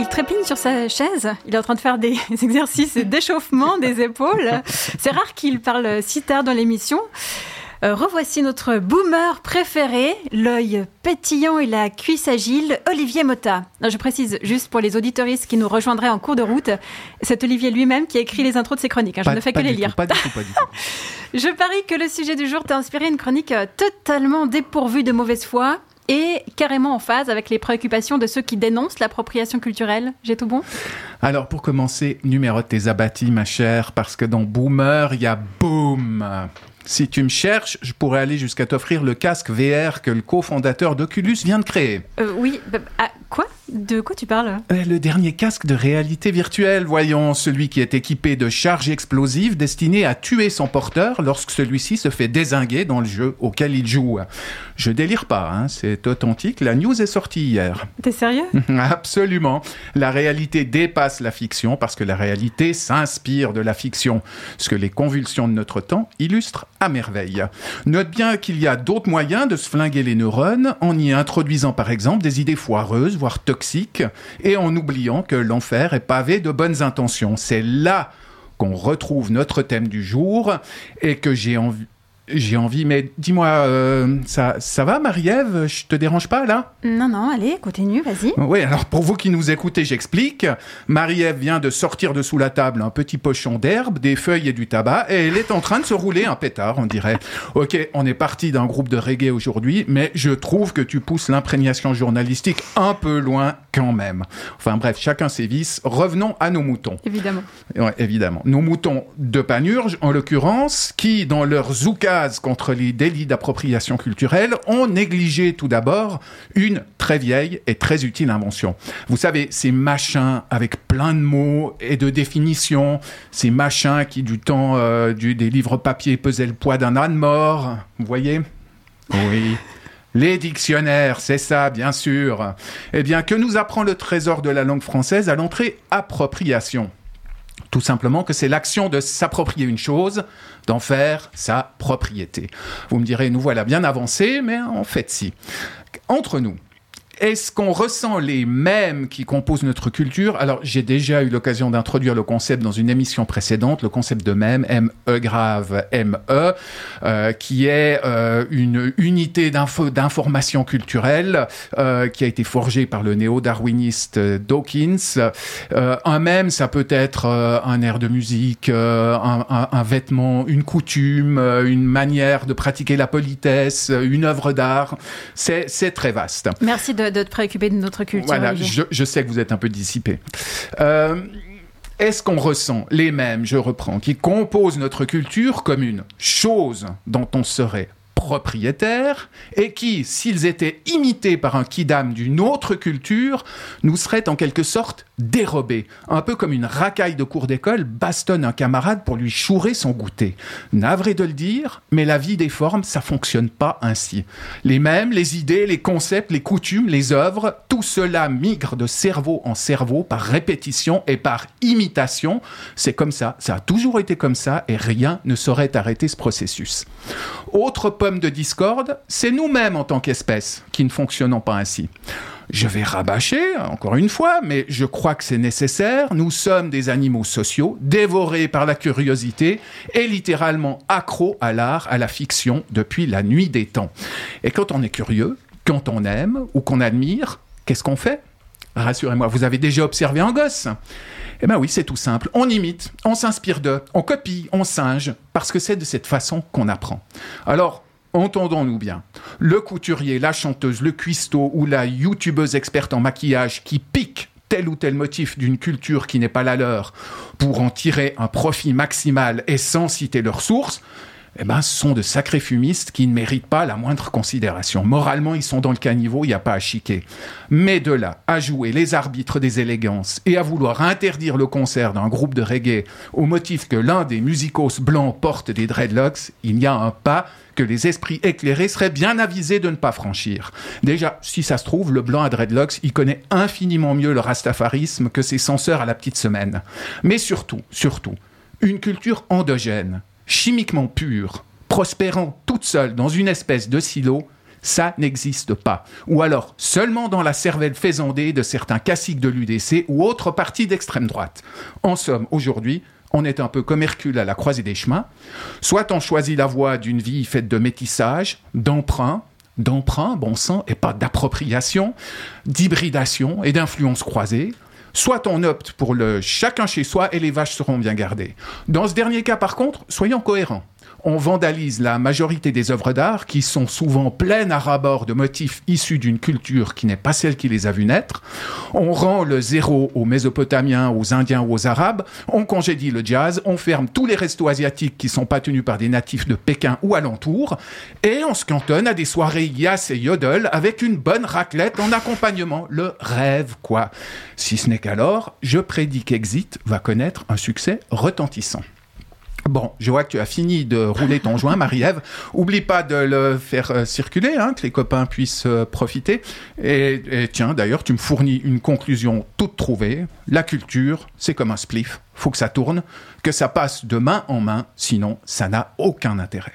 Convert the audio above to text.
il trépigne sur sa chaise. Il est en train de faire des exercices d'échauffement des épaules. C'est rare qu'il parle si tard dans l'émission. Euh, revoici notre boomer préféré, l'œil pétillant et la cuisse agile, Olivier Mota. je précise juste pour les auditoristes qui nous rejoindraient en cours de route, c'est Olivier lui-même qui a écrit les intros de ces chroniques. Hein. je ne fais que les lire. pas du tout, pas du tout. je parie que le sujet du jour t'a inspiré une chronique euh, totalement dépourvue de mauvaise foi et carrément en phase avec les préoccupations de ceux qui dénoncent l'appropriation culturelle. J'ai tout bon? Alors pour commencer, numérote tes abattis ma chère, parce que dans Boomer, il y a Boom. Si tu me cherches, je pourrais aller jusqu'à t'offrir le casque VR que le cofondateur d'Oculus vient de créer. Euh, oui, bah, ah, quoi? De quoi tu parles? Euh, Le dernier casque de réalité virtuelle, voyons, celui qui est équipé de charges explosives destinées à tuer son porteur lorsque celui-ci se fait désinguer dans le jeu auquel il joue. Je délire pas, hein, c'est authentique, la news est sortie hier. T'es sérieux? Absolument. La réalité dépasse la fiction parce que la réalité s'inspire de la fiction, ce que les convulsions de notre temps illustrent à merveille. Note bien qu'il y a d'autres moyens de se flinguer les neurones en y introduisant par exemple des idées foireuses, voire toxiques, et en oubliant que l'enfer est pavé de bonnes intentions. C'est là qu'on retrouve notre thème du jour et que j'ai envie j'ai envie, mais dis-moi, euh, ça, ça va, Marie-Ève? Je te dérange pas là? Non, non, allez, continue, vas-y. Oui, alors pour vous qui nous écoutez, j'explique. Marie-Ève vient de sortir de sous la table un petit pochon d'herbe, des feuilles et du tabac, et elle est en train de se rouler un pétard, on dirait. Ok, on est parti d'un groupe de reggae aujourd'hui, mais je trouve que tu pousses l'imprégnation journalistique un peu loin quand même. Enfin bref, chacun ses vices. Revenons à nos moutons. Évidemment. Ouais, évidemment. Nos moutons de Panurge, en l'occurrence, qui, dans leur zouka contre les délits d'appropriation culturelle ont négligé tout d'abord une très vieille et très utile invention. Vous savez, ces machins avec plein de mots et de définitions, ces machins qui du temps euh, du, des livres papier pesaient le poids d'un âne mort, vous voyez? Oui. Les dictionnaires, c'est ça, bien sûr. Eh bien, que nous apprend le trésor de la langue française à l'entrée appropriation? Tout simplement que c'est l'action de s'approprier une chose, d'en faire sa propriété. Vous me direz, nous voilà bien avancés, mais en fait si. Entre nous, est-ce qu'on ressent les mêmes qui composent notre culture? Alors, j'ai déjà eu l'occasion d'introduire le concept dans une émission précédente, le concept de même, M-E grave, M-E, euh, qui est euh, une unité d'information culturelle euh, qui a été forgée par le néo-darwiniste Dawkins. un même, ça peut être un air de musique, un, un, un, vêtement, une coutume, une manière de pratiquer la politesse, une œuvre d'art. C'est très vaste. Merci de de te préoccuper de notre culture. Voilà, je, sais que vous êtes un peu dissipé. Euh, est-ce qu'on ressent les mêmes, je reprends, qui composent notre culture comme une chose dont on serait propriétaires et qui, s'ils étaient imités par un kidam d'une autre culture, nous seraient en quelque sorte dérobés, un peu comme une racaille de cours d'école bastonne un camarade pour lui chourer son goûter. Navré de le dire, mais la vie des formes, ça fonctionne pas ainsi. Les mêmes, les idées, les concepts, les coutumes, les œuvres, tout cela migre de cerveau en cerveau par répétition et par imitation. C'est comme ça, ça a toujours été comme ça et rien ne saurait arrêter ce processus. Autre de discorde, c'est nous-mêmes en tant qu'espèce qui ne fonctionnons pas ainsi. Je vais rabâcher, encore une fois, mais je crois que c'est nécessaire. Nous sommes des animaux sociaux, dévorés par la curiosité et littéralement accros à l'art, à la fiction depuis la nuit des temps. Et quand on est curieux, quand on aime ou qu'on admire, qu'est-ce qu'on fait? Rassurez-moi, vous avez déjà observé un gosse? Eh bien oui, c'est tout simple. On imite, on s'inspire d'eux, on copie, on singe, parce que c'est de cette façon qu'on apprend. Alors, Entendons-nous bien. Le couturier, la chanteuse, le cuistot ou la youtubeuse experte en maquillage qui pique tel ou tel motif d'une culture qui n'est pas la leur pour en tirer un profit maximal et sans citer leurs sources, eh ben, sont de sacrés fumistes qui ne méritent pas la moindre considération. Moralement, ils sont dans le caniveau, il n'y a pas à chiquer. Mais de là à jouer les arbitres des élégances et à vouloir interdire le concert d'un groupe de reggae au motif que l'un des musicos blancs porte des dreadlocks, il y a un pas que les esprits éclairés seraient bien avisés de ne pas franchir. Déjà, si ça se trouve, le blanc à dreadlocks, il connaît infiniment mieux le rastafarisme que ses censeurs à la petite semaine. Mais surtout, surtout, une culture endogène, chimiquement pure, prospérant toute seule dans une espèce de silo, Ça n'existe pas. Ou alors seulement dans la cervelle faisandée de certains caciques de l'UDC ou autres partis d'extrême droite. En somme, aujourd'hui, on est un peu comme Hercule à la croisée des chemins. Soit on choisit la voie d'une vie faite de métissage, d'emprunt, d'emprunt, bon sang, et pas d'appropriation, d'hybridation et d'influence croisée. Soit on opte pour le chacun chez soi et les vaches seront bien gardées. Dans ce dernier cas, par contre, soyons cohérents on vandalise la majorité des œuvres d'art qui sont souvent pleines à rabord de motifs issus d'une culture qui n'est pas celle qui les a vues naître. On rend le zéro aux Mésopotamiens, aux Indiens ou aux Arabes. On congédie le jazz. On ferme tous les restos asiatiques qui sont pas tenus par des natifs de Pékin ou alentour. Et on se cantonne à des soirées yas et yodel avec une bonne raclette en accompagnement. Le rêve, quoi. Si ce n'est qu'alors, je prédis qu'Exit va connaître un succès retentissant. Bon, je vois que tu as fini de rouler ton joint, Marie-Ève. Oublie pas de le faire euh, circuler, hein, que les copains puissent euh, profiter. Et, tiens, d'ailleurs, tu me fournis une conclusion toute trouvée. La culture, c'est comme un spliff. Faut que ça tourne, que ça passe de main en main, sinon ça n'a aucun intérêt.